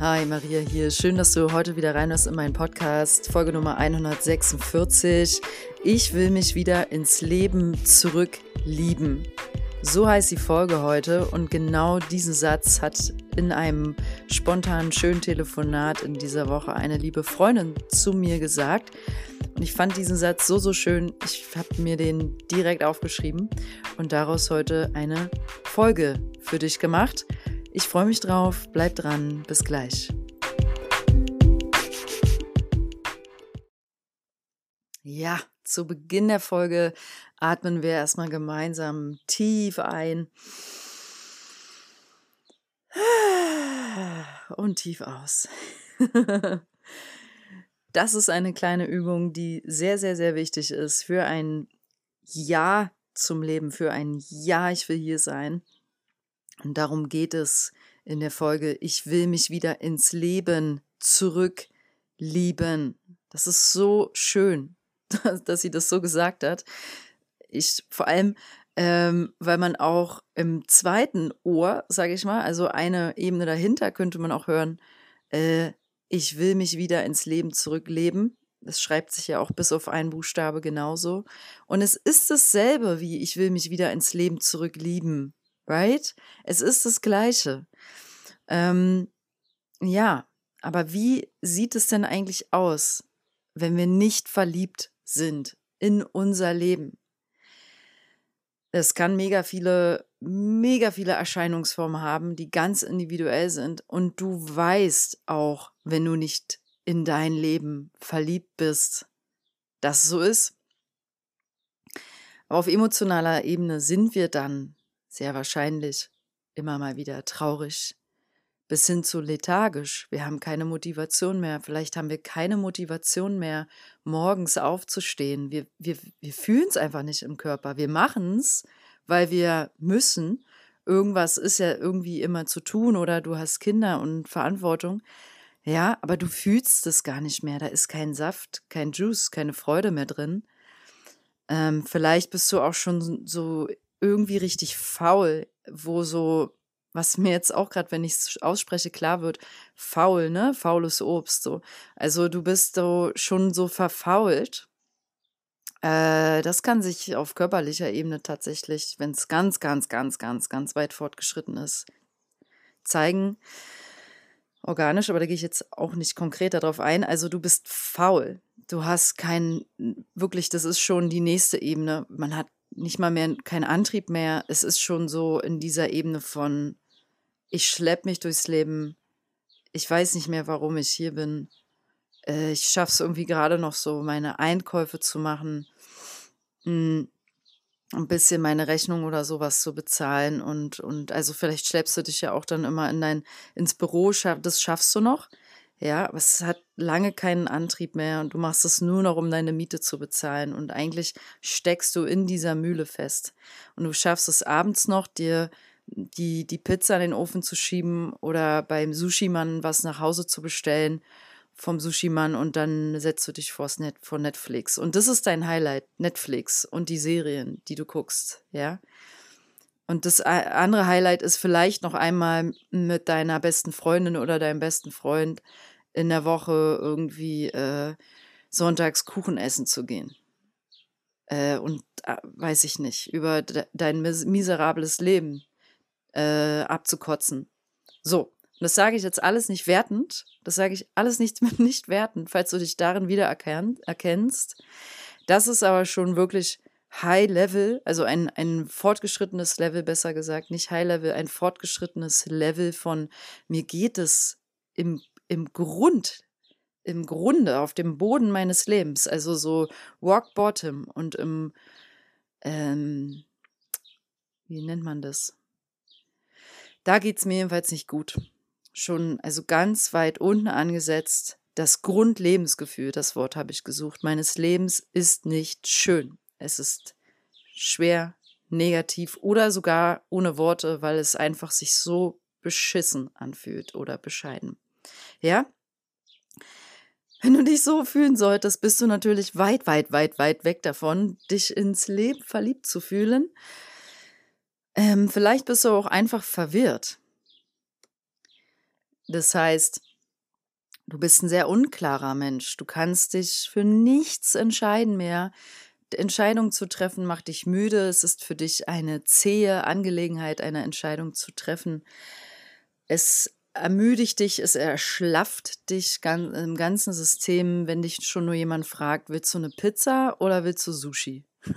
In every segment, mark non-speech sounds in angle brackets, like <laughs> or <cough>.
Hi, Maria hier. Schön, dass du heute wieder reinhörst in meinen Podcast, Folge Nummer 146. Ich will mich wieder ins Leben zurücklieben. So heißt die Folge heute und genau diesen Satz hat in einem spontanen, schönen Telefonat in dieser Woche eine liebe Freundin zu mir gesagt. Und ich fand diesen Satz so, so schön. Ich habe mir den direkt aufgeschrieben und daraus heute eine Folge für dich gemacht. Ich freue mich drauf, bleib dran, bis gleich. Ja, zu Beginn der Folge atmen wir erstmal gemeinsam tief ein und tief aus. <laughs> Das ist eine kleine Übung, die sehr, sehr, sehr wichtig ist für ein Ja zum Leben, für ein Ja, ich will hier sein. Und darum geht es in der Folge, ich will mich wieder ins Leben zurücklieben. Das ist so schön, <laughs> dass sie das so gesagt hat. Ich vor allem, ähm, weil man auch im zweiten Ohr, sage ich mal, also eine Ebene dahinter, könnte man auch hören, äh, ich will mich wieder ins Leben zurückleben. Das schreibt sich ja auch bis auf einen Buchstabe genauso. Und es ist dasselbe wie ich will mich wieder ins Leben zurücklieben right? Es ist das Gleiche. Ähm, ja, aber wie sieht es denn eigentlich aus, wenn wir nicht verliebt sind in unser Leben? Es kann mega viele, mega viele Erscheinungsformen haben, die ganz individuell sind. Und du weißt auch, wenn du nicht in dein Leben verliebt bist, dass es so ist. Aber auf emotionaler Ebene sind wir dann sehr wahrscheinlich immer mal wieder traurig, bis hin zu lethargisch. Wir haben keine Motivation mehr. Vielleicht haben wir keine Motivation mehr, morgens aufzustehen. Wir, wir, wir fühlen es einfach nicht im Körper. Wir machen es, weil wir müssen. Irgendwas ist ja irgendwie immer zu tun oder du hast Kinder und Verantwortung. Ja, aber du fühlst es gar nicht mehr. Da ist kein Saft, kein Juice, keine Freude mehr drin. Ähm, vielleicht bist du auch schon so irgendwie richtig faul, wo so, was mir jetzt auch gerade, wenn ich es ausspreche, klar wird, faul, ne? Faules Obst, so. Also du bist so schon so verfault. Äh, das kann sich auf körperlicher Ebene tatsächlich, wenn es ganz, ganz, ganz, ganz, ganz weit fortgeschritten ist, zeigen. Organisch, aber da gehe ich jetzt auch nicht konkret darauf ein. Also du bist faul. Du hast kein, wirklich, das ist schon die nächste Ebene. Man hat nicht mal mehr kein Antrieb mehr. Es ist schon so in dieser Ebene von, ich schlepp mich durchs Leben. Ich weiß nicht mehr, warum ich hier bin. Äh, ich schaffe es irgendwie gerade noch so, meine Einkäufe zu machen, hm, ein bisschen meine Rechnung oder sowas zu bezahlen und, und also vielleicht schleppst du dich ja auch dann immer in dein, ins Büro, das schaffst du noch. Ja, aber es hat lange keinen Antrieb mehr und du machst es nur noch, um deine Miete zu bezahlen. Und eigentlich steckst du in dieser Mühle fest. Und du schaffst es abends noch, dir die, die Pizza in den Ofen zu schieben oder beim Sushi-Mann was nach Hause zu bestellen vom Sushi-Mann und dann setzt du dich vors Net, vor Netflix. Und das ist dein Highlight, Netflix und die Serien, die du guckst, ja. Und das andere Highlight ist vielleicht noch einmal mit deiner besten Freundin oder deinem besten Freund in der Woche irgendwie äh, sonntags Kuchen essen zu gehen. Äh, und äh, weiß ich nicht, über de dein mis miserables Leben äh, abzukotzen. So, das sage ich jetzt alles nicht wertend, das sage ich alles nicht, <laughs> nicht wertend, falls du dich darin wieder erkennst. Das ist aber schon wirklich High Level, also ein, ein fortgeschrittenes Level, besser gesagt, nicht High Level, ein fortgeschrittenes Level von mir geht es im im Grund, im Grunde, auf dem Boden meines Lebens, also so Rock Bottom und im, ähm, wie nennt man das? Da geht es mir jedenfalls nicht gut. Schon, also ganz weit unten angesetzt, das Grundlebensgefühl, das Wort habe ich gesucht, meines Lebens ist nicht schön. Es ist schwer, negativ oder sogar ohne Worte, weil es einfach sich so beschissen anfühlt oder bescheiden. Ja? Wenn du dich so fühlen solltest, bist du natürlich weit, weit, weit, weit weg davon, dich ins Leben verliebt zu fühlen. Ähm, vielleicht bist du auch einfach verwirrt. Das heißt, Du bist ein sehr unklarer Mensch. Du kannst dich für nichts entscheiden mehr. Entscheidung zu treffen macht dich müde. Es ist für dich eine zähe Angelegenheit, eine Entscheidung zu treffen. Es ermüdigt dich, es erschlafft dich im ganzen System, wenn dich schon nur jemand fragt, willst du eine Pizza oder willst du Sushi? <laughs>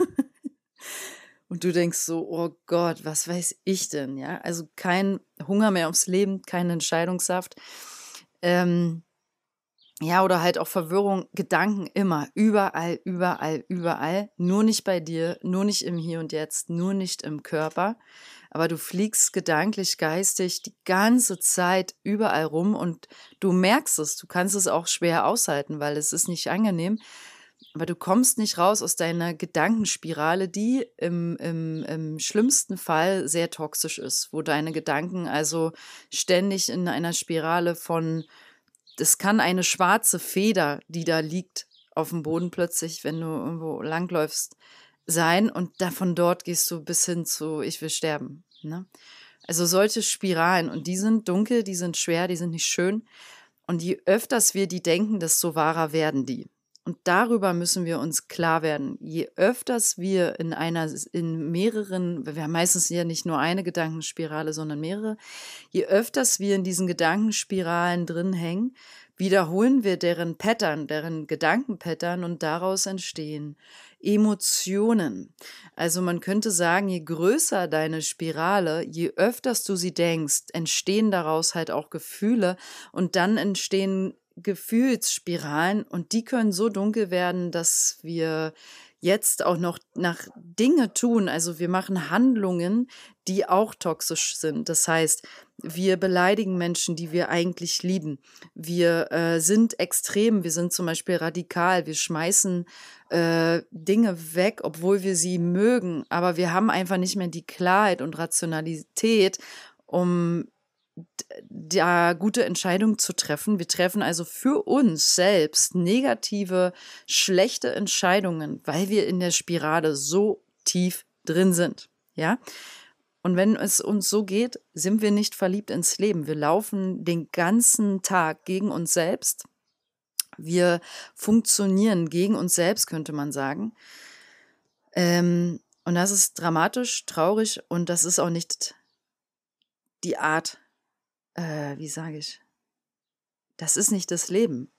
Und du denkst so, oh Gott, was weiß ich denn? Ja, also kein Hunger mehr aufs Leben, kein Entscheidungssaft. Ähm, ja, oder halt auch Verwirrung, Gedanken immer, überall, überall, überall. Nur nicht bei dir, nur nicht im Hier und Jetzt, nur nicht im Körper. Aber du fliegst gedanklich, geistig die ganze Zeit überall rum und du merkst es. Du kannst es auch schwer aushalten, weil es ist nicht angenehm. Aber du kommst nicht raus aus deiner Gedankenspirale, die im, im, im schlimmsten Fall sehr toxisch ist, wo deine Gedanken also ständig in einer Spirale von das kann eine schwarze Feder, die da liegt auf dem Boden plötzlich, wenn du irgendwo langläufst, sein und davon dort gehst du bis hin zu ich will sterben. Ne? Also solche Spiralen und die sind dunkel, die sind schwer, die sind nicht schön und je öfters wir die denken, desto wahrer werden die. Und darüber müssen wir uns klar werden. Je öfters wir in einer, in mehreren, wir haben meistens ja nicht nur eine Gedankenspirale, sondern mehrere, je öfters wir in diesen Gedankenspiralen drin hängen, wiederholen wir deren Pattern, deren Gedankenpattern und daraus entstehen Emotionen. Also man könnte sagen, je größer deine Spirale, je öfters du sie denkst, entstehen daraus halt auch Gefühle und dann entstehen Gefühlsspiralen und die können so dunkel werden, dass wir jetzt auch noch nach Dinge tun. Also wir machen Handlungen, die auch toxisch sind. Das heißt, wir beleidigen Menschen, die wir eigentlich lieben. Wir äh, sind extrem, wir sind zum Beispiel radikal, wir schmeißen äh, Dinge weg, obwohl wir sie mögen, aber wir haben einfach nicht mehr die Klarheit und Rationalität, um da gute Entscheidungen zu treffen. Wir treffen also für uns selbst negative, schlechte Entscheidungen, weil wir in der Spirale so tief drin sind. Ja? Und wenn es uns so geht, sind wir nicht verliebt ins Leben. Wir laufen den ganzen Tag gegen uns selbst. Wir funktionieren gegen uns selbst, könnte man sagen. Ähm, und das ist dramatisch, traurig und das ist auch nicht die Art äh, wie sage ich, das ist nicht das Leben.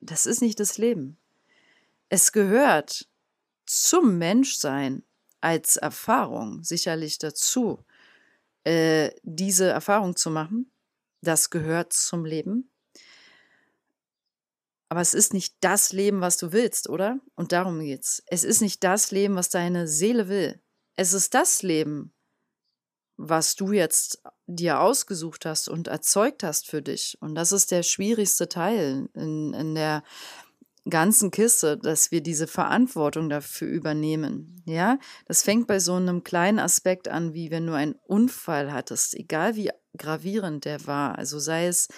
Das ist nicht das Leben. Es gehört zum Menschsein als Erfahrung sicherlich dazu, äh, diese Erfahrung zu machen. Das gehört zum Leben. Aber es ist nicht das Leben, was du willst, oder? Und darum geht's. Es ist nicht das Leben, was deine Seele will. Es ist das Leben, was du jetzt dir ausgesucht hast und erzeugt hast für dich. Und das ist der schwierigste Teil in, in der ganzen Kiste, dass wir diese Verantwortung dafür übernehmen. Ja, das fängt bei so einem kleinen Aspekt an, wie wenn du einen Unfall hattest, egal wie gravierend der war, also sei es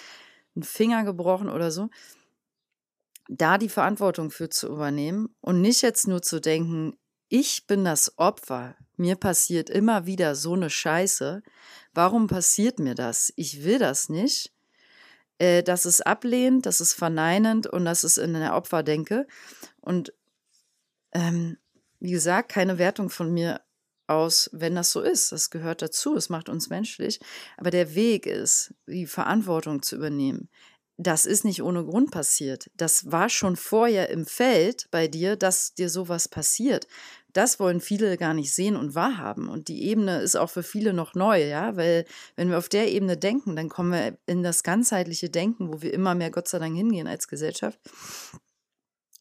ein Finger gebrochen oder so, da die Verantwortung für zu übernehmen und nicht jetzt nur zu denken, ich bin das Opfer, mir passiert immer wieder so eine Scheiße. Warum passiert mir das? Ich will das nicht. Äh, das ist ablehnend, das ist verneinend und das ist in der Opferdenke. Und ähm, wie gesagt, keine Wertung von mir aus, wenn das so ist. Das gehört dazu, es macht uns menschlich. Aber der Weg ist, die Verantwortung zu übernehmen. Das ist nicht ohne Grund passiert. Das war schon vorher im Feld bei dir, dass dir sowas passiert das wollen viele gar nicht sehen und wahrhaben. Und die Ebene ist auch für viele noch neu, ja, weil wenn wir auf der Ebene denken, dann kommen wir in das ganzheitliche Denken, wo wir immer mehr Gott sei Dank hingehen als Gesellschaft.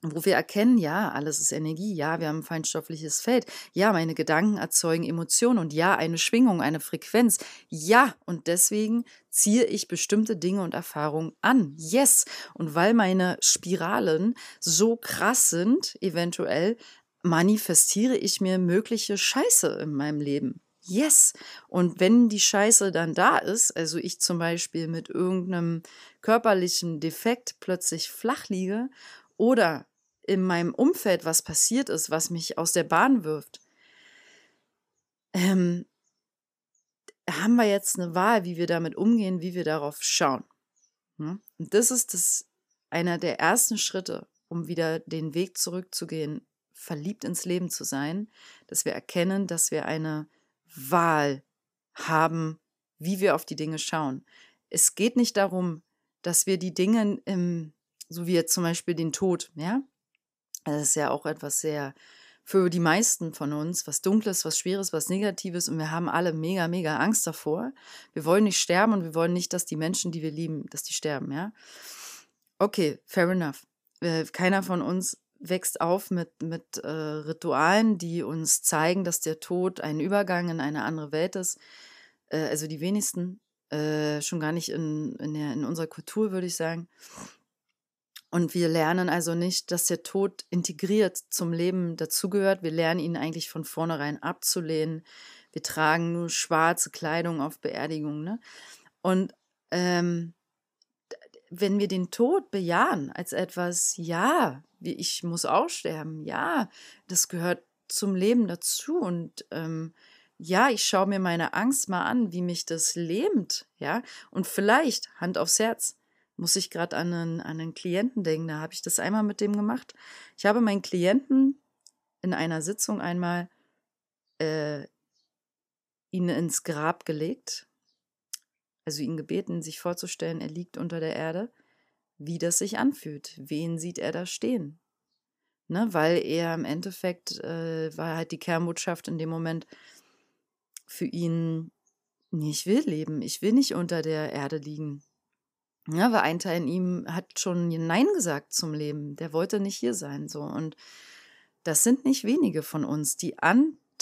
Wo wir erkennen, ja, alles ist Energie, ja, wir haben ein feinstoffliches Feld, ja, meine Gedanken erzeugen Emotionen und ja, eine Schwingung, eine Frequenz, ja, und deswegen ziehe ich bestimmte Dinge und Erfahrungen an, yes, und weil meine Spiralen so krass sind, eventuell, manifestiere ich mir mögliche Scheiße in meinem Leben. Yes. Und wenn die Scheiße dann da ist, also ich zum Beispiel mit irgendeinem körperlichen Defekt plötzlich flach liege oder in meinem Umfeld was passiert ist, was mich aus der Bahn wirft, ähm, haben wir jetzt eine Wahl, wie wir damit umgehen, wie wir darauf schauen. Hm? Und das ist das einer der ersten Schritte, um wieder den Weg zurückzugehen, verliebt ins Leben zu sein, dass wir erkennen, dass wir eine Wahl haben, wie wir auf die Dinge schauen. Es geht nicht darum, dass wir die Dinge, im, so wie jetzt zum Beispiel den Tod, ja, das ist ja auch etwas sehr für die meisten von uns, was Dunkles, was Schweres, was Negatives und wir haben alle mega, mega Angst davor. Wir wollen nicht sterben und wir wollen nicht, dass die Menschen, die wir lieben, dass die sterben, ja. Okay, fair enough. Äh, keiner von uns wächst auf mit, mit äh, Ritualen, die uns zeigen, dass der Tod ein Übergang in eine andere Welt ist. Äh, also die wenigsten, äh, schon gar nicht in, in, der, in unserer Kultur, würde ich sagen. Und wir lernen also nicht, dass der Tod integriert zum Leben dazugehört. Wir lernen ihn eigentlich von vornherein abzulehnen. Wir tragen nur schwarze Kleidung auf Beerdigungen. Ne? Und ähm, wenn wir den Tod bejahen als etwas, ja, ich muss auch sterben, ja, das gehört zum Leben dazu. Und ähm, ja, ich schaue mir meine Angst mal an, wie mich das lähmt, ja, und vielleicht, Hand aufs Herz, muss ich gerade an einen, an einen Klienten denken, da habe ich das einmal mit dem gemacht. Ich habe meinen Klienten in einer Sitzung einmal äh, ihn ins Grab gelegt, also ihn gebeten, sich vorzustellen, er liegt unter der Erde, wie das sich anfühlt. Wen sieht er da stehen? Ne, weil er im Endeffekt äh, war halt die Kernbotschaft in dem Moment für ihn, nee, ich will leben, ich will nicht unter der Erde liegen. Ja, weil ein Teil in ihm hat schon Nein gesagt zum Leben. Der wollte nicht hier sein. So. Und das sind nicht wenige von uns, die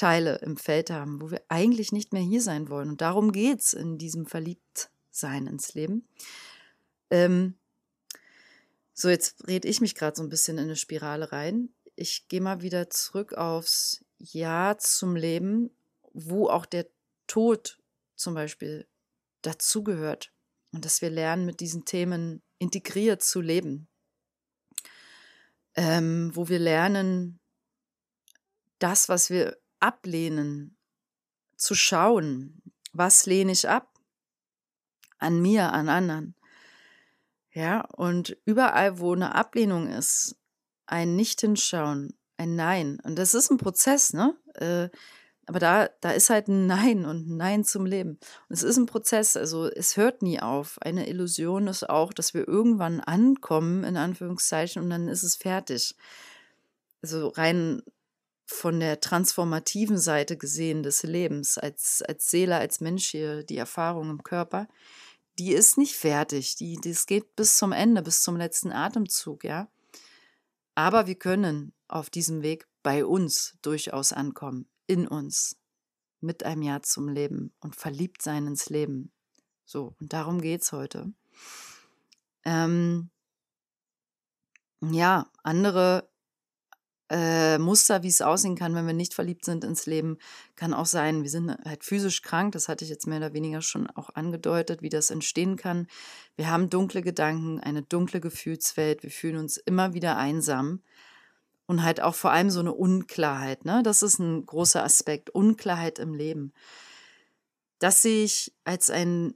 Anteile im Feld haben, wo wir eigentlich nicht mehr hier sein wollen. Und darum geht es in diesem Verliebtsein ins Leben. Ähm, so, jetzt rede ich mich gerade so ein bisschen in eine Spirale rein. Ich gehe mal wieder zurück aufs Ja zum Leben, wo auch der Tod zum Beispiel dazugehört und dass wir lernen, mit diesen Themen integriert zu leben. Ähm, wo wir lernen, das, was wir ablehnen, zu schauen. Was lehne ich ab? An mir, an anderen. Ja, und überall, wo eine Ablehnung ist, ein Nicht-Hinschauen, ein Nein. Und das ist ein Prozess, ne? Äh, aber da, da ist halt ein Nein und ein Nein zum Leben. Und es ist ein Prozess, also es hört nie auf. Eine Illusion ist auch, dass wir irgendwann ankommen, in Anführungszeichen, und dann ist es fertig. Also rein von der transformativen Seite gesehen des Lebens, als, als Seele, als Mensch hier, die Erfahrung im Körper, die ist nicht fertig. Die, das geht bis zum Ende, bis zum letzten Atemzug, ja. Aber wir können auf diesem Weg bei uns durchaus ankommen in uns mit einem Ja zum Leben und verliebt sein ins Leben. So, und darum geht es heute. Ähm, ja, andere äh, Muster, wie es aussehen kann, wenn wir nicht verliebt sind ins Leben, kann auch sein, wir sind halt physisch krank, das hatte ich jetzt mehr oder weniger schon auch angedeutet, wie das entstehen kann. Wir haben dunkle Gedanken, eine dunkle Gefühlswelt, wir fühlen uns immer wieder einsam und halt auch vor allem so eine Unklarheit. Ne? Das ist ein großer Aspekt, Unklarheit im Leben. Das sehe ich als einen,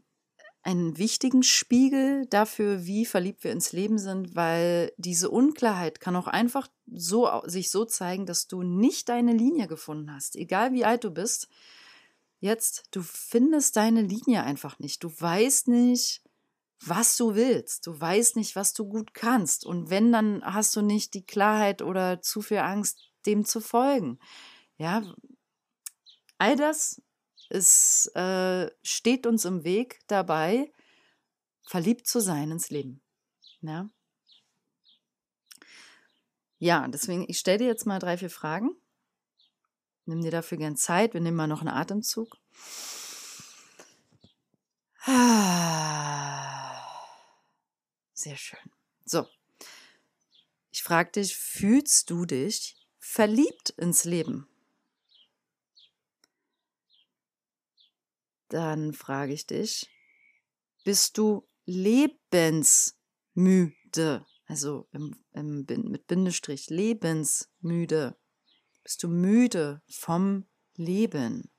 einen wichtigen Spiegel dafür, wie verliebt wir ins Leben sind, weil diese Unklarheit kann auch einfach so sich so zeigen, dass du nicht deine Linie gefunden hast, egal wie alt du bist. Jetzt, du findest deine Linie einfach nicht. Du weißt nicht, was du willst. Du weißt nicht, was du gut kannst. Und wenn, dann hast du nicht die Klarheit oder zu viel Angst, dem zu folgen. Ja, all das ist, äh, steht uns im Weg dabei, verliebt zu sein ins Leben. Ja, ja deswegen, ich stelle dir jetzt mal drei, vier Fragen. Nimm dir dafür gern Zeit. Wir nehmen mal noch einen Atemzug. Sehr schön. So. Ich frage dich, fühlst du dich verliebt ins Leben? Dann frage ich dich, bist du lebensmüde? Also im, im, mit Bindestrich, lebensmüde. Bist du müde vom Leben?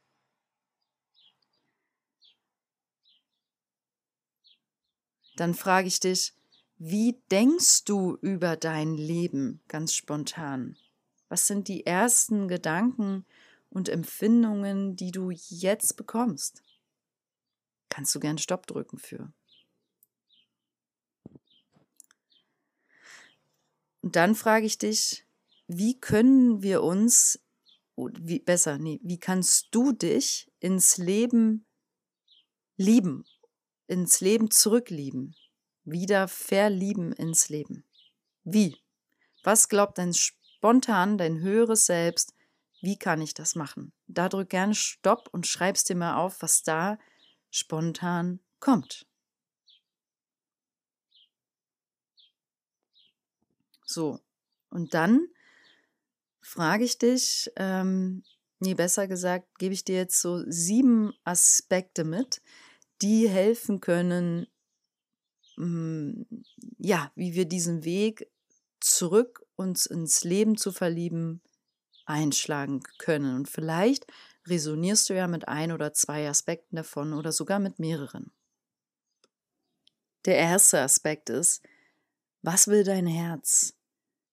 Dann frage ich dich, Wie denkst du über dein Leben ganz spontan? Was sind die ersten Gedanken und Empfindungen, die du jetzt bekommst? Kannst du gern Stopp drücken für. Und dann frage ich dich, wie können wir uns, wie, besser, nee, wie kannst du dich ins Leben lieben, ins Leben zurücklieben? wieder verlieben ins Leben. Wie? Was glaubt dein spontan, dein höheres Selbst? Wie kann ich das machen? Da drück gerne Stopp und schreibst dir mal auf, was da spontan kommt. So, und dann frage ich dich, ähm, nee, besser gesagt, gebe ich dir jetzt so sieben Aspekte mit, die helfen können, hm, ja, wie wir diesen Weg zurück uns ins Leben zu verlieben einschlagen können. Und vielleicht resonierst du ja mit ein oder zwei Aspekten davon oder sogar mit mehreren. Der erste Aspekt ist, was will dein Herz?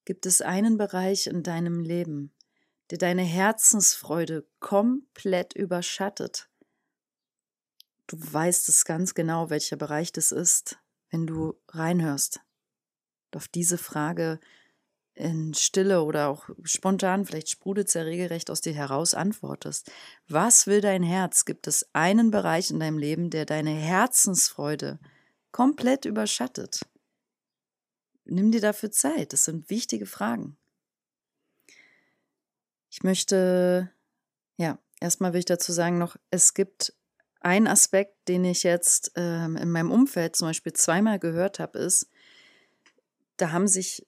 Gibt es einen Bereich in deinem Leben, der deine Herzensfreude komplett überschattet? Du weißt es ganz genau, welcher Bereich das ist wenn du reinhörst. Auf diese Frage in Stille oder auch spontan, vielleicht sprudelt es ja regelrecht aus dir heraus, antwortest. Was will dein Herz? Gibt es einen Bereich in deinem Leben, der deine Herzensfreude komplett überschattet? Nimm dir dafür Zeit. Das sind wichtige Fragen. Ich möchte, ja, erstmal will ich dazu sagen noch, es gibt ein Aspekt, den ich jetzt ähm, in meinem Umfeld zum Beispiel zweimal gehört habe, ist, da haben sich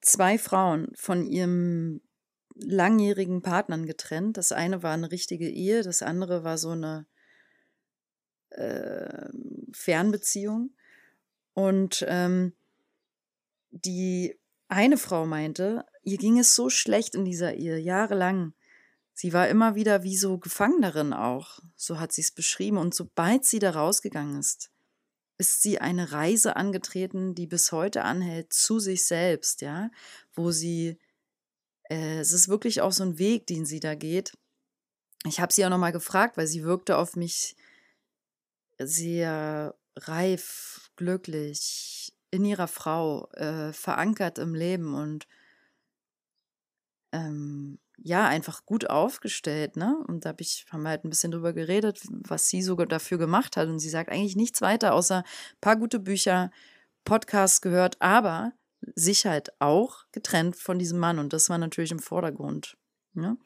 zwei Frauen von ihrem langjährigen Partnern getrennt. Das eine war eine richtige Ehe, das andere war so eine äh, Fernbeziehung. Und ähm, die eine Frau meinte, ihr ging es so schlecht in dieser Ehe, jahrelang. Sie war immer wieder wie so gefangen darin auch, so hat sie es beschrieben. Und sobald sie da rausgegangen ist, ist sie eine Reise angetreten, die bis heute anhält, zu sich selbst, ja, wo sie, äh, es ist wirklich auch so ein Weg, den sie da geht. Ich habe sie auch nochmal gefragt, weil sie wirkte auf mich sehr reif, glücklich, in ihrer Frau, äh, verankert im Leben und ähm, ja, einfach gut aufgestellt, ne? Und da hab ich, haben wir halt ein bisschen drüber geredet, was sie sogar dafür gemacht hat. Und sie sagt eigentlich nichts weiter, außer ein paar gute Bücher, Podcasts gehört, aber sich halt auch getrennt von diesem Mann. Und das war natürlich im Vordergrund. Ne?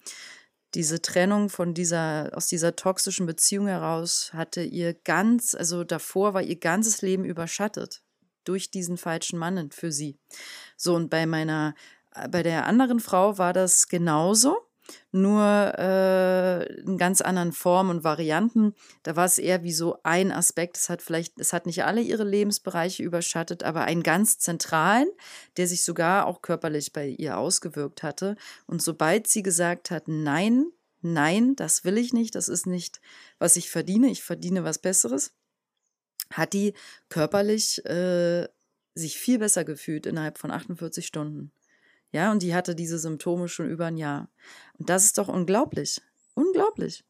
Diese Trennung von dieser, aus dieser toxischen Beziehung heraus hatte ihr ganz, also davor war ihr ganzes Leben überschattet durch diesen falschen Mann für sie. So, und bei meiner bei der anderen Frau war das genauso, nur äh, in ganz anderen Formen und Varianten. Da war es eher wie so ein Aspekt. Es hat vielleicht, es hat nicht alle ihre Lebensbereiche überschattet, aber einen ganz zentralen, der sich sogar auch körperlich bei ihr ausgewirkt hatte. Und sobald sie gesagt hat, nein, nein, das will ich nicht, das ist nicht, was ich verdiene, ich verdiene was Besseres, hat die körperlich äh, sich viel besser gefühlt innerhalb von 48 Stunden. Ja, und die hatte diese Symptome schon über ein Jahr. Und das ist doch unglaublich. Unglaublich.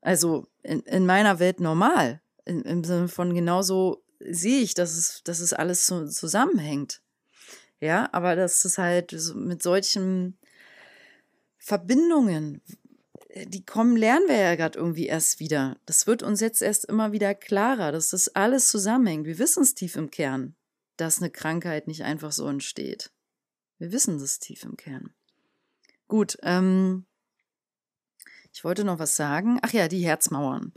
Also in, in meiner Welt normal. In, Im Sinne von genauso sehe ich, dass es, dass es alles so zusammenhängt. Ja, aber das ist halt mit solchen Verbindungen, die kommen, lernen wir ja gerade irgendwie erst wieder. Das wird uns jetzt erst immer wieder klarer, dass das alles zusammenhängt. Wir wissen es tief im Kern, dass eine Krankheit nicht einfach so entsteht. Wir wissen das tief im Kern. Gut, ähm, ich wollte noch was sagen. Ach ja, die Herzmauern.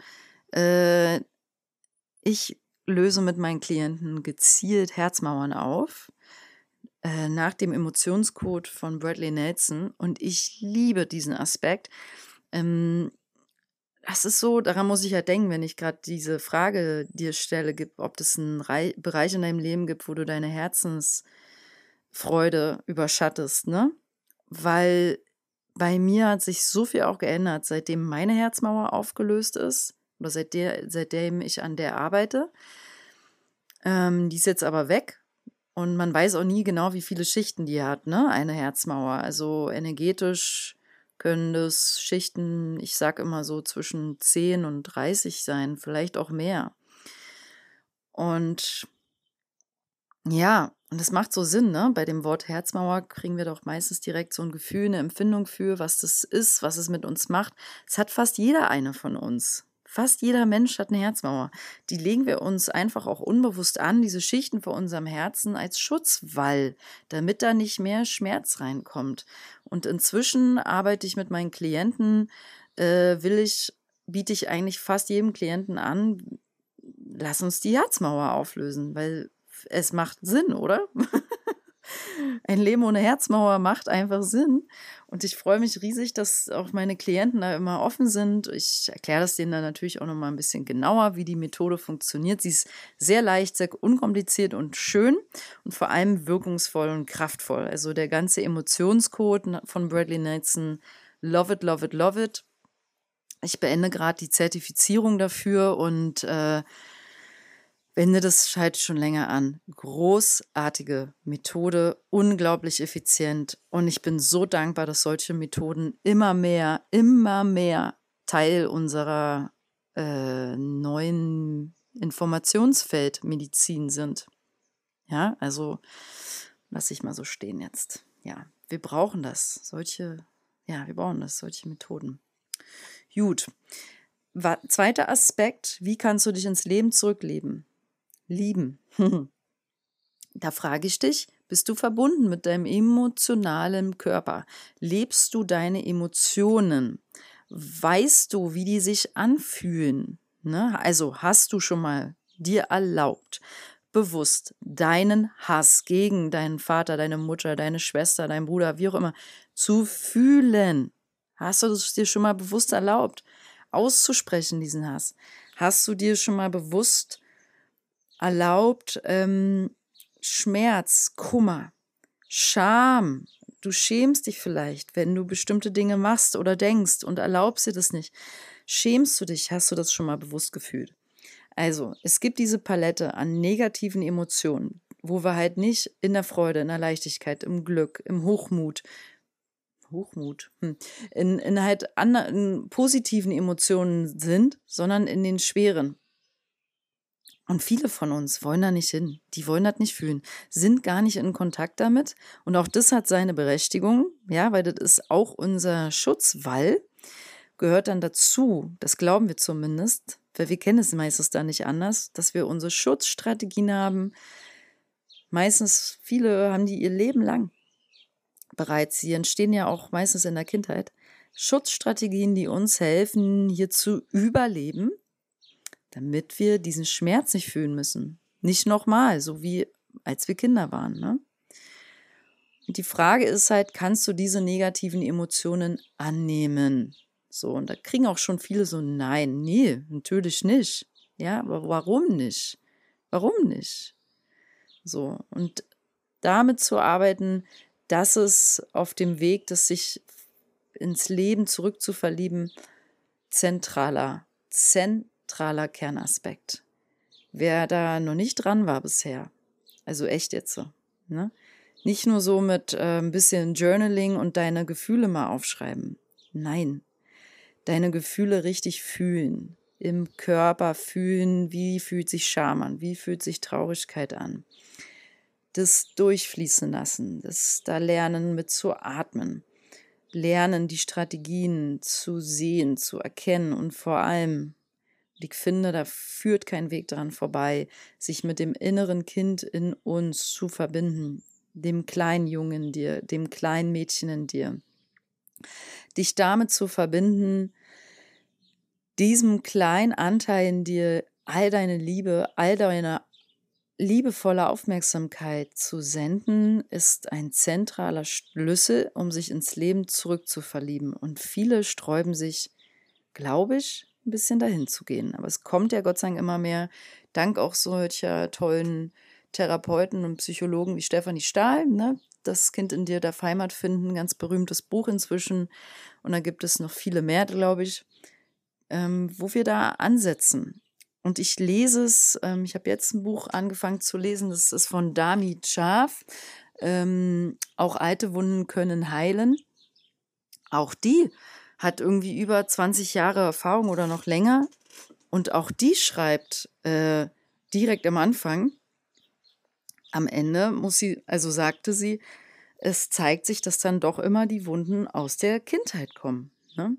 Äh, ich löse mit meinen Klienten gezielt Herzmauern auf äh, nach dem Emotionscode von Bradley Nelson und ich liebe diesen Aspekt. Ähm, das ist so, daran muss ich ja denken, wenn ich gerade diese Frage dir stelle, ob es einen Bereich in deinem Leben gibt, wo du deine Herzens Freude überschattest, ne? Weil bei mir hat sich so viel auch geändert, seitdem meine Herzmauer aufgelöst ist oder seit der, seitdem ich an der arbeite. Ähm, die ist jetzt aber weg und man weiß auch nie genau, wie viele Schichten die hat, ne? Eine Herzmauer. Also energetisch können das Schichten, ich sag immer so zwischen 10 und 30 sein, vielleicht auch mehr. Und ja, und das macht so Sinn, ne? Bei dem Wort Herzmauer kriegen wir doch meistens direkt so ein Gefühl, eine Empfindung für, was das ist, was es mit uns macht. Es hat fast jeder eine von uns. Fast jeder Mensch hat eine Herzmauer. Die legen wir uns einfach auch unbewusst an, diese Schichten vor unserem Herzen als Schutzwall, damit da nicht mehr Schmerz reinkommt. Und inzwischen arbeite ich mit meinen Klienten, äh, will ich, biete ich eigentlich fast jedem Klienten an, lass uns die Herzmauer auflösen, weil es macht Sinn, oder? ein Leben ohne Herzmauer macht einfach Sinn. Und ich freue mich riesig, dass auch meine Klienten da immer offen sind. Ich erkläre das denen dann natürlich auch nochmal ein bisschen genauer, wie die Methode funktioniert. Sie ist sehr leicht, sehr unkompliziert und schön und vor allem wirkungsvoll und kraftvoll. Also der ganze Emotionscode von Bradley Nelson, Love it, love it, love it. Ich beende gerade die Zertifizierung dafür und äh, wende das halt schon länger an. Großartige Methode, unglaublich effizient und ich bin so dankbar, dass solche Methoden immer mehr, immer mehr Teil unserer äh, neuen Informationsfeldmedizin sind. Ja, also lass ich mal so stehen jetzt. Ja, wir brauchen das. Solche, ja, wir brauchen das, solche Methoden. Gut. Zweiter Aspekt, wie kannst du dich ins Leben zurückleben? Lieben. <laughs> da frage ich dich, bist du verbunden mit deinem emotionalen Körper? Lebst du deine Emotionen? Weißt du, wie die sich anfühlen? Ne? Also hast du schon mal dir erlaubt, bewusst deinen Hass gegen deinen Vater, deine Mutter, deine Schwester, deinen Bruder, wie auch immer, zu fühlen? Hast du es dir schon mal bewusst erlaubt, auszusprechen, diesen Hass? Hast du dir schon mal bewusst erlaubt ähm, Schmerz, Kummer, Scham. Du schämst dich vielleicht, wenn du bestimmte Dinge machst oder denkst und erlaubst dir das nicht. Schämst du dich? Hast du das schon mal bewusst gefühlt? Also, es gibt diese Palette an negativen Emotionen, wo wir halt nicht in der Freude, in der Leichtigkeit, im Glück, im Hochmut, Hochmut, hm, in, in halt anderen positiven Emotionen sind, sondern in den schweren. Und viele von uns wollen da nicht hin. Die wollen das nicht fühlen, sind gar nicht in Kontakt damit. Und auch das hat seine Berechtigung, ja, weil das ist auch unser Schutzwall, gehört dann dazu, das glauben wir zumindest, weil wir kennen es meistens da nicht anders, dass wir unsere Schutzstrategien haben. Meistens, viele haben die ihr Leben lang bereits. Sie entstehen ja auch meistens in der Kindheit. Schutzstrategien, die uns helfen, hier zu überleben damit wir diesen Schmerz nicht fühlen müssen. Nicht nochmal, so wie als wir Kinder waren. Ne? Und die Frage ist halt, kannst du diese negativen Emotionen annehmen? So, und da kriegen auch schon viele so, nein, nee, natürlich nicht. Ja, aber warum nicht? Warum nicht? So, und damit zu arbeiten, dass es auf dem Weg, das sich ins Leben zurückzuverlieben, zentraler, zentraler zentraler Kernaspekt. Wer da noch nicht dran war bisher, also echt jetzt so, ne? Nicht nur so mit äh, ein bisschen Journaling und deine Gefühle mal aufschreiben. Nein, deine Gefühle richtig fühlen, im Körper fühlen, wie fühlt sich Scham an, wie fühlt sich Traurigkeit an. Das durchfließen lassen, das da lernen mit zu atmen, lernen die Strategien zu sehen, zu erkennen und vor allem ich finde, da führt kein Weg dran vorbei, sich mit dem inneren Kind in uns zu verbinden, dem kleinen Jungen in dir, dem kleinen Mädchen in dir. Dich damit zu verbinden, diesem kleinen Anteil in dir all deine Liebe, all deine liebevolle Aufmerksamkeit zu senden, ist ein zentraler Schlüssel, um sich ins Leben zurückzuverlieben. Und viele sträuben sich, glaube ich, ein bisschen dahin zu gehen. Aber es kommt ja Gott sei Dank immer mehr, dank auch solcher tollen Therapeuten und Psychologen wie Stefanie Stahl, ne? Das Kind in dir darf Heimat finden, ganz berühmtes Buch inzwischen. Und da gibt es noch viele mehr, glaube ich, ähm, wo wir da ansetzen. und ich lese es, ähm, ich habe jetzt ein Buch angefangen zu lesen, das ist von Dami Schaf. Ähm, auch alte Wunden können heilen. Auch die hat irgendwie über 20 Jahre Erfahrung oder noch länger. Und auch die schreibt äh, direkt am Anfang, am Ende muss sie, also sagte sie, es zeigt sich, dass dann doch immer die Wunden aus der Kindheit kommen. Ne?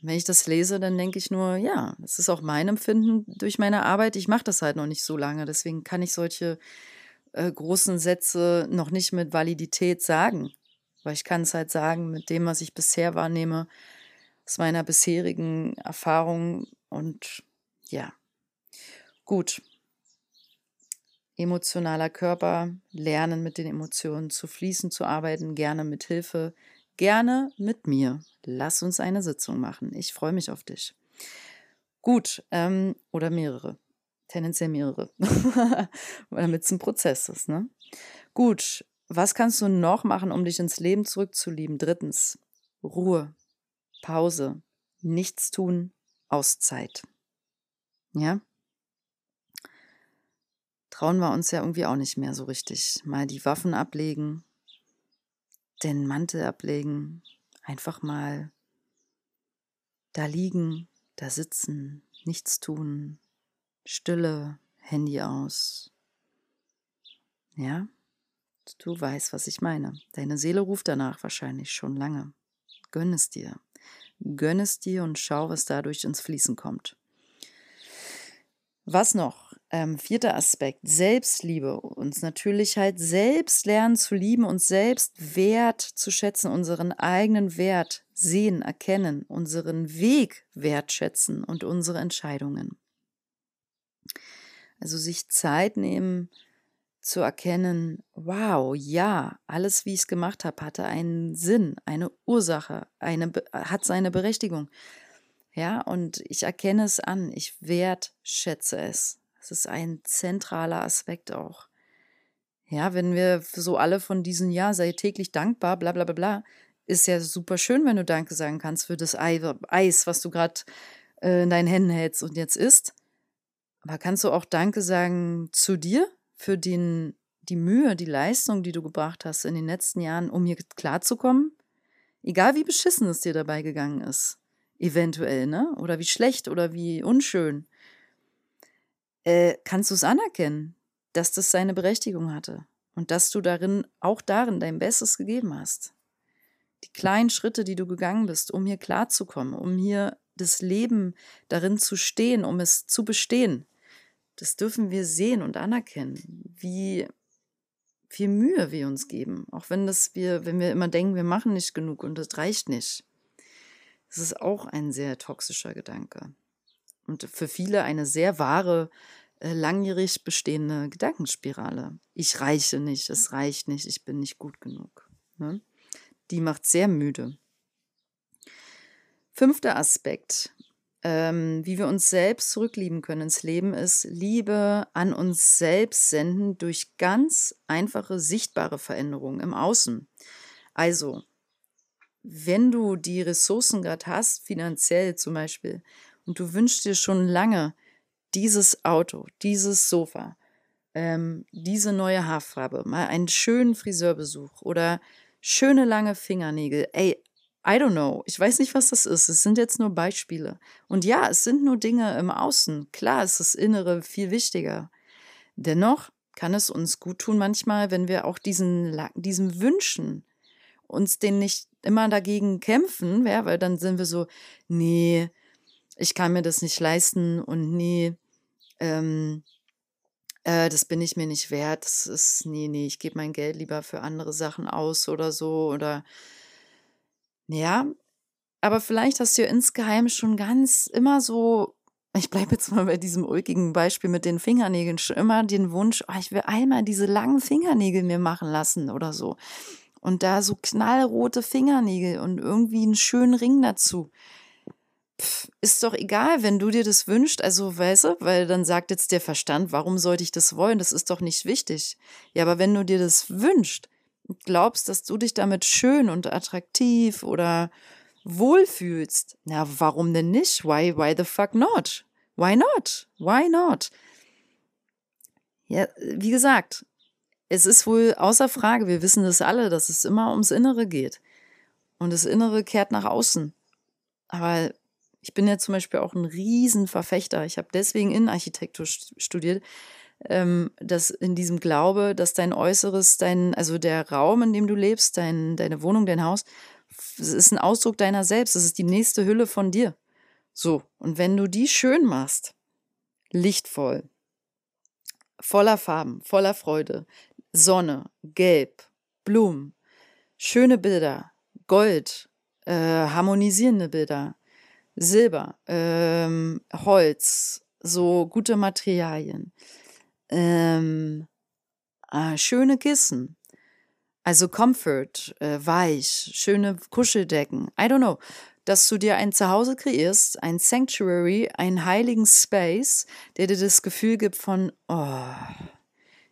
Wenn ich das lese, dann denke ich nur, ja, es ist auch mein Empfinden durch meine Arbeit. Ich mache das halt noch nicht so lange, deswegen kann ich solche äh, großen Sätze noch nicht mit Validität sagen. Weil ich kann es halt sagen mit dem, was ich bisher wahrnehme, aus meiner bisherigen Erfahrung und ja, gut. Emotionaler Körper, lernen mit den Emotionen zu fließen, zu arbeiten, gerne mit Hilfe, gerne mit mir. Lass uns eine Sitzung machen. Ich freue mich auf dich. Gut, ähm, oder mehrere. Tendenziell mehrere. Damit es ein Prozess ist. Ne? Gut, was kannst du noch machen, um dich ins Leben zurückzulieben? Drittens, Ruhe, Pause, nichts tun, Auszeit. Ja? Trauen wir uns ja irgendwie auch nicht mehr so richtig. Mal die Waffen ablegen, den Mantel ablegen, einfach mal da liegen, da sitzen, nichts tun, Stille, Handy aus. Ja, du weißt, was ich meine. Deine Seele ruft danach wahrscheinlich schon lange. Gönn es dir. Gönn es dir und schau, was dadurch ins Fließen kommt. Was noch? Ähm, vierter Aspekt, Selbstliebe. Uns natürlich halt selbst lernen zu lieben, uns selbst wert zu schätzen, unseren eigenen Wert sehen, erkennen, unseren Weg wertschätzen und unsere Entscheidungen. Also sich Zeit nehmen zu erkennen, wow, ja, alles, wie ich es gemacht habe, hatte einen Sinn, eine Ursache, eine, hat seine Berechtigung. Ja, und ich erkenne es an, ich wertschätze es. Das ist ein zentraler Aspekt auch. Ja, wenn wir so alle von diesen, ja, sei täglich dankbar, bla bla bla bla, ist ja super schön, wenn du Danke sagen kannst für das Eis, was du gerade äh, in deinen Händen hältst und jetzt isst. Aber kannst du auch Danke sagen zu dir für den, die Mühe, die Leistung, die du gebracht hast in den letzten Jahren, um hier klarzukommen? Egal wie beschissen es dir dabei gegangen ist. Eventuell, ne? Oder wie schlecht oder wie unschön äh, kannst du es anerkennen, dass das seine Berechtigung hatte und dass du darin, auch darin dein Bestes gegeben hast. Die kleinen Schritte, die du gegangen bist, um hier klarzukommen, um hier das Leben darin zu stehen, um es zu bestehen, das dürfen wir sehen und anerkennen, wie viel Mühe wir uns geben, auch wenn das wir, wenn wir immer denken, wir machen nicht genug und das reicht nicht. Das ist auch ein sehr toxischer Gedanke und für viele eine sehr wahre, äh, langjährig bestehende Gedankenspirale. Ich reiche nicht, es reicht nicht, ich bin nicht gut genug. Ne? Die macht sehr müde. Fünfter Aspekt, ähm, wie wir uns selbst zurücklieben können ins Leben, ist Liebe an uns selbst senden durch ganz einfache, sichtbare Veränderungen im Außen. Also, wenn du die Ressourcen gerade hast, finanziell zum Beispiel, und du wünschst dir schon lange dieses Auto, dieses Sofa, ähm, diese neue Haarfarbe, mal einen schönen Friseurbesuch oder schöne lange Fingernägel. Ey, I don't know. Ich weiß nicht, was das ist. Es sind jetzt nur Beispiele. Und ja, es sind nur Dinge im Außen. Klar ist das Innere viel wichtiger. Dennoch kann es uns gut tun manchmal, wenn wir auch diesen, diesen Wünschen, uns den nicht immer dagegen kämpfen, ja, weil dann sind wir so, nee, ich kann mir das nicht leisten und nee, ähm, äh, das bin ich mir nicht wert. Das ist, nee, nee, ich gebe mein Geld lieber für andere Sachen aus oder so oder ja. Aber vielleicht hast du ja insgeheim schon ganz immer so, ich bleibe jetzt mal bei diesem ulkigen Beispiel mit den Fingernägeln, schon immer den Wunsch, oh, ich will einmal diese langen Fingernägel mir machen lassen oder so. Und da so knallrote Fingernägel und irgendwie einen schönen Ring dazu pff, ist doch egal, wenn du dir das wünschst, also weißt du, weil dann sagt jetzt der Verstand, warum sollte ich das wollen? Das ist doch nicht wichtig. Ja, aber wenn du dir das wünschst, glaubst, dass du dich damit schön und attraktiv oder wohlfühlst, na, warum denn nicht? Why, why the fuck not? Why not? Why not? Ja, wie gesagt, es ist wohl außer Frage, wir wissen das alle, dass es immer ums Innere geht. Und das Innere kehrt nach außen. Aber ich bin ja zum Beispiel auch ein Riesenverfechter. Ich habe deswegen Innenarchitektur studiert, ähm, dass in diesem Glaube, dass dein Äußeres, dein, also der Raum, in dem du lebst, dein, deine Wohnung, dein Haus, ist ein Ausdruck deiner selbst. Es ist die nächste Hülle von dir. So. Und wenn du die schön machst, lichtvoll, voller Farben, voller Freude, Sonne, Gelb, Blumen, schöne Bilder, Gold, äh, harmonisierende Bilder, Silber, ähm, Holz, so gute Materialien, ähm, äh, schöne Kissen, also Comfort, äh, weich, schöne Kuscheldecken, I don't know, dass du dir ein Zuhause kreierst, ein Sanctuary, einen heiligen Space, der dir das Gefühl gibt von, oh,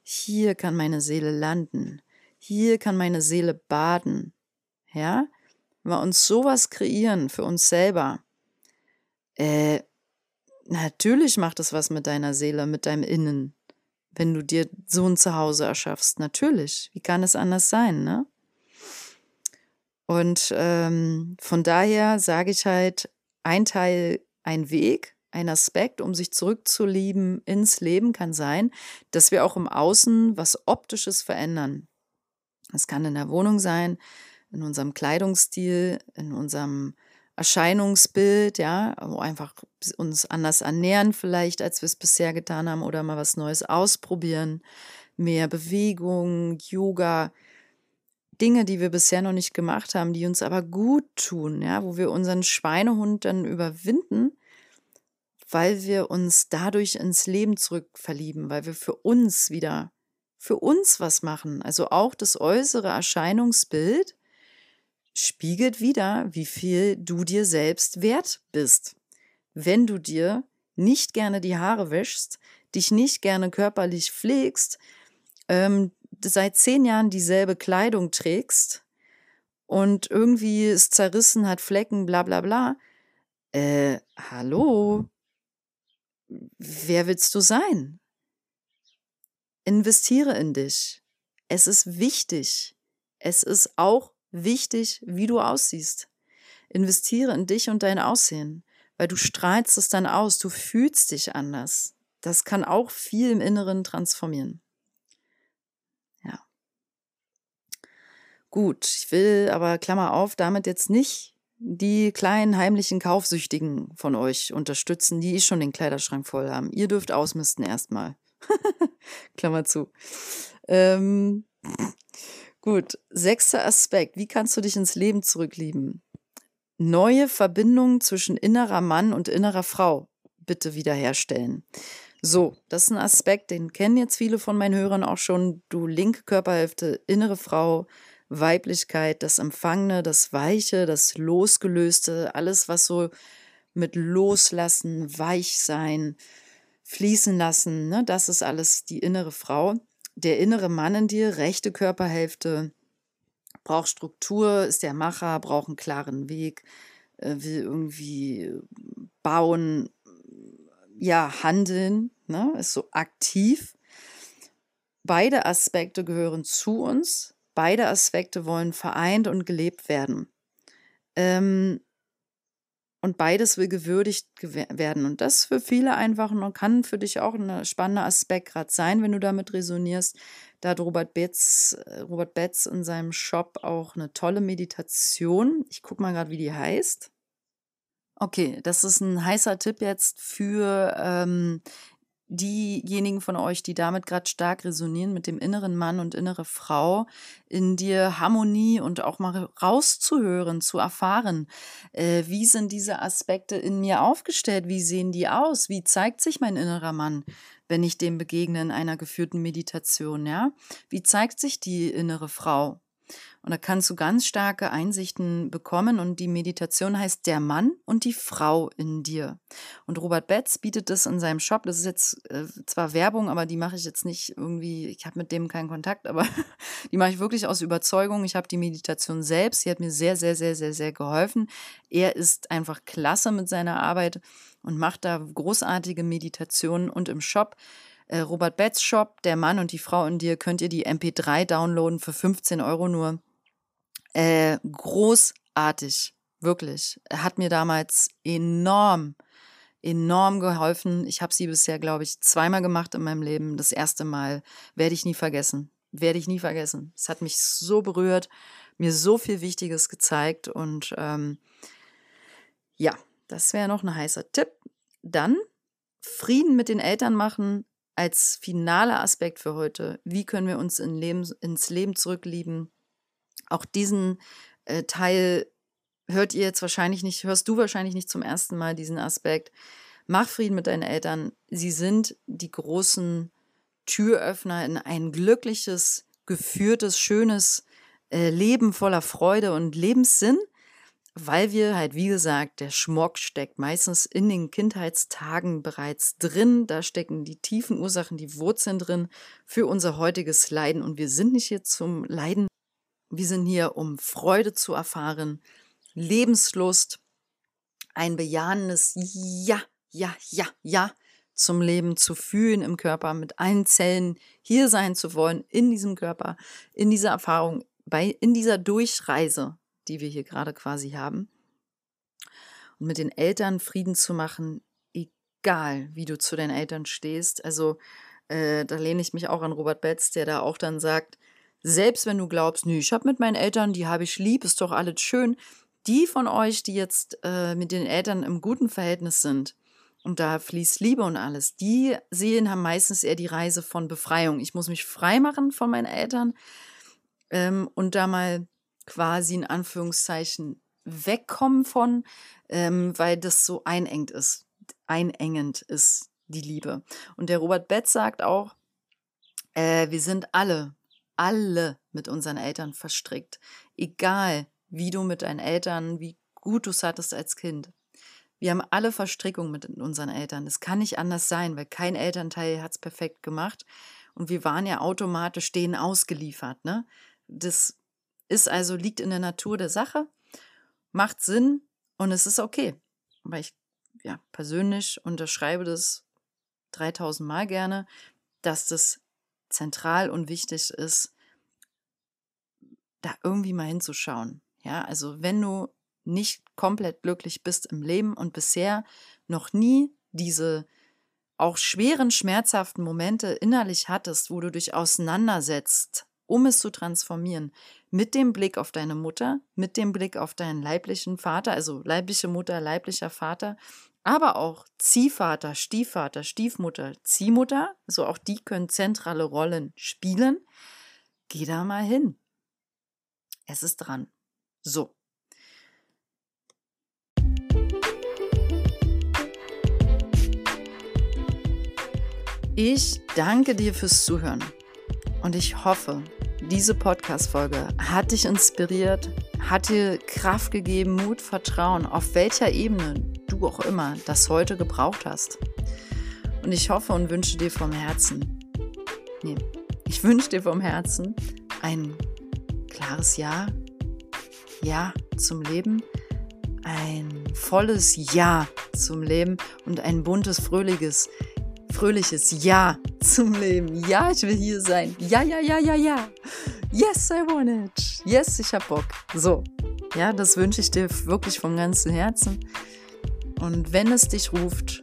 hier kann meine Seele landen, hier kann meine Seele baden, ja, wenn wir uns sowas kreieren für uns selber, äh, natürlich macht es was mit deiner Seele, mit deinem Innen, wenn du dir so ein Zuhause erschaffst. Natürlich. Wie kann es anders sein, ne? Und ähm, von daher sage ich halt, ein Teil, ein Weg, ein Aspekt, um sich zurückzulieben ins Leben kann sein, dass wir auch im Außen was Optisches verändern. Es kann in der Wohnung sein, in unserem Kleidungsstil, in unserem Erscheinungsbild, ja, wo einfach uns anders ernähren vielleicht, als wir es bisher getan haben oder mal was Neues ausprobieren, mehr Bewegung, Yoga, Dinge, die wir bisher noch nicht gemacht haben, die uns aber gut tun, ja, wo wir unseren Schweinehund dann überwinden, weil wir uns dadurch ins Leben zurückverlieben, weil wir für uns wieder, für uns was machen. Also auch das äußere Erscheinungsbild spiegelt wieder, wie viel du dir selbst wert bist. Wenn du dir nicht gerne die Haare wäschst, dich nicht gerne körperlich pflegst, ähm, seit zehn Jahren dieselbe Kleidung trägst und irgendwie es zerrissen hat, Flecken, bla bla bla, äh, hallo? Wer willst du sein? Investiere in dich. Es ist wichtig. Es ist auch wichtig, wie du aussiehst. Investiere in dich und dein Aussehen, weil du strahlst es dann aus, du fühlst dich anders. Das kann auch viel im Inneren transformieren. Ja. Gut, ich will aber Klammer auf, damit jetzt nicht die kleinen heimlichen Kaufsüchtigen von euch unterstützen, die eh schon den Kleiderschrank voll haben. Ihr dürft ausmisten erstmal. <laughs> Klammer zu. Ähm, Gut, sechster Aspekt. Wie kannst du dich ins Leben zurücklieben? Neue Verbindungen zwischen innerer Mann und innerer Frau bitte wiederherstellen. So, das ist ein Aspekt, den kennen jetzt viele von meinen Hörern auch schon. Du linke Körperhälfte, innere Frau, Weiblichkeit, das Empfangene, das Weiche, das Losgelöste, alles, was so mit Loslassen, Weichsein, fließen lassen, ne, das ist alles die innere Frau der innere Mann in dir, rechte Körperhälfte, braucht Struktur, ist der Macher, braucht einen klaren Weg, äh, will irgendwie bauen, ja, handeln, ne, ist so aktiv. Beide Aspekte gehören zu uns. Beide Aspekte wollen vereint und gelebt werden. Ähm, und beides will gewürdigt werden. Und das für viele einfach und kann für dich auch ein spannender Aspekt gerade sein, wenn du damit resonierst. Da hat Robert Betz, äh, Robert Betz in seinem Shop auch eine tolle Meditation. Ich gucke mal gerade, wie die heißt. Okay, das ist ein heißer Tipp jetzt für ähm, diejenigen von euch, die damit gerade stark resonieren, mit dem inneren Mann und innere Frau, in dir Harmonie und auch mal rauszuhören, zu erfahren, äh, wie sind diese Aspekte in mir aufgestellt, wie sehen die aus, wie zeigt sich mein innerer Mann, wenn ich dem begegne in einer geführten Meditation, ja? Wie zeigt sich die innere Frau? Und da kannst du ganz starke Einsichten bekommen. Und die Meditation heißt der Mann und die Frau in dir. Und Robert Betz bietet das in seinem Shop. Das ist jetzt äh, zwar Werbung, aber die mache ich jetzt nicht irgendwie, ich habe mit dem keinen Kontakt, aber <laughs> die mache ich wirklich aus Überzeugung. Ich habe die Meditation selbst. Sie hat mir sehr, sehr, sehr, sehr, sehr geholfen. Er ist einfach klasse mit seiner Arbeit. und macht da großartige Meditationen und im Shop äh, Robert Betz Shop, der Mann und die Frau in dir, könnt ihr die MP3 downloaden für 15 Euro nur. Äh, großartig, wirklich. Hat mir damals enorm, enorm geholfen. Ich habe sie bisher, glaube ich, zweimal gemacht in meinem Leben. Das erste Mal werde ich nie vergessen. Werde ich nie vergessen. Es hat mich so berührt, mir so viel Wichtiges gezeigt und ähm, ja, das wäre noch ein heißer Tipp. Dann Frieden mit den Eltern machen als finaler Aspekt für heute. Wie können wir uns in Leben, ins Leben zurücklieben? Auch diesen äh, Teil hört ihr jetzt wahrscheinlich nicht, hörst du wahrscheinlich nicht zum ersten Mal diesen Aspekt. Mach Frieden mit deinen Eltern. Sie sind die großen Türöffner in ein glückliches, geführtes, schönes äh, Leben voller Freude und Lebenssinn weil wir halt, wie gesagt, der Schmock steckt meistens in den Kindheitstagen bereits drin. Da stecken die tiefen Ursachen, die Wurzeln drin für unser heutiges Leiden. Und wir sind nicht hier zum Leiden. Wir sind hier, um Freude zu erfahren, Lebenslust, ein bejahendes Ja, ja, ja, ja zum Leben zu fühlen im Körper, mit allen Zellen hier sein zu wollen, in diesem Körper, in dieser Erfahrung, bei, in dieser Durchreise die wir hier gerade quasi haben. Und mit den Eltern Frieden zu machen, egal wie du zu deinen Eltern stehst. Also äh, da lehne ich mich auch an Robert Betz, der da auch dann sagt, selbst wenn du glaubst, nö, ich habe mit meinen Eltern, die habe ich lieb, ist doch alles schön. Die von euch, die jetzt äh, mit den Eltern im guten Verhältnis sind, und da fließt Liebe und alles. Die Seelen haben meistens eher die Reise von Befreiung. Ich muss mich frei machen von meinen Eltern ähm, und da mal quasi in Anführungszeichen wegkommen von, ähm, weil das so einengt ist. Einengend ist die Liebe. Und der Robert Betz sagt auch, äh, wir sind alle, alle mit unseren Eltern verstrickt. Egal, wie du mit deinen Eltern, wie gut du es hattest als Kind. Wir haben alle Verstrickungen mit unseren Eltern. Es kann nicht anders sein, weil kein Elternteil hat es perfekt gemacht. Und wir waren ja automatisch denen ausgeliefert. Ne? Das ist also, liegt in der Natur der Sache, macht Sinn und es ist okay. Aber ich ja, persönlich unterschreibe das 3000 Mal gerne, dass das zentral und wichtig ist, da irgendwie mal hinzuschauen. Ja, also wenn du nicht komplett glücklich bist im Leben und bisher noch nie diese auch schweren, schmerzhaften Momente innerlich hattest, wo du dich auseinandersetzt um es zu transformieren. Mit dem Blick auf deine Mutter, mit dem Blick auf deinen leiblichen Vater, also leibliche Mutter, leiblicher Vater, aber auch Ziehvater, Stiefvater, Stiefmutter, Ziehmutter, also auch die können zentrale Rollen spielen. Geh da mal hin. Es ist dran. So. Ich danke dir fürs Zuhören. Und ich hoffe, diese Podcast-Folge hat dich inspiriert, hat dir Kraft gegeben, Mut, Vertrauen, auf welcher Ebene du auch immer das heute gebraucht hast. Und ich hoffe und wünsche dir vom Herzen, nee, ich wünsche dir vom Herzen ein klares Ja, Ja zum Leben, ein volles Ja zum Leben und ein buntes, fröhliches fröhliches Ja zum Leben. Ja, ich will hier sein. Ja, ja, ja, ja, ja. Yes, I want it. Yes, ich hab Bock. So. Ja, das wünsche ich dir wirklich vom ganzen Herzen. Und wenn es dich ruft,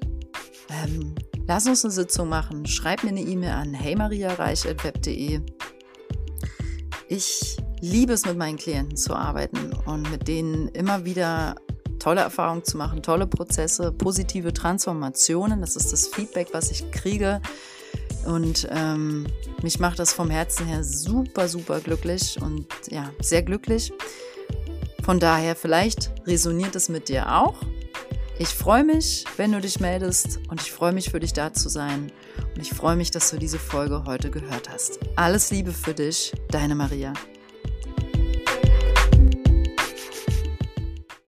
ähm, lass uns eine Sitzung machen. Schreib mir eine E-Mail an heymariareich.web.de. Ich liebe es, mit meinen Klienten zu arbeiten und mit denen immer wieder tolle Erfahrungen zu machen, tolle Prozesse, positive Transformationen. Das ist das Feedback, was ich kriege. Und ähm, mich macht das vom Herzen her super, super glücklich und ja, sehr glücklich. Von daher, vielleicht resoniert es mit dir auch. Ich freue mich, wenn du dich meldest und ich freue mich für dich da zu sein. Und ich freue mich, dass du diese Folge heute gehört hast. Alles Liebe für dich, deine Maria.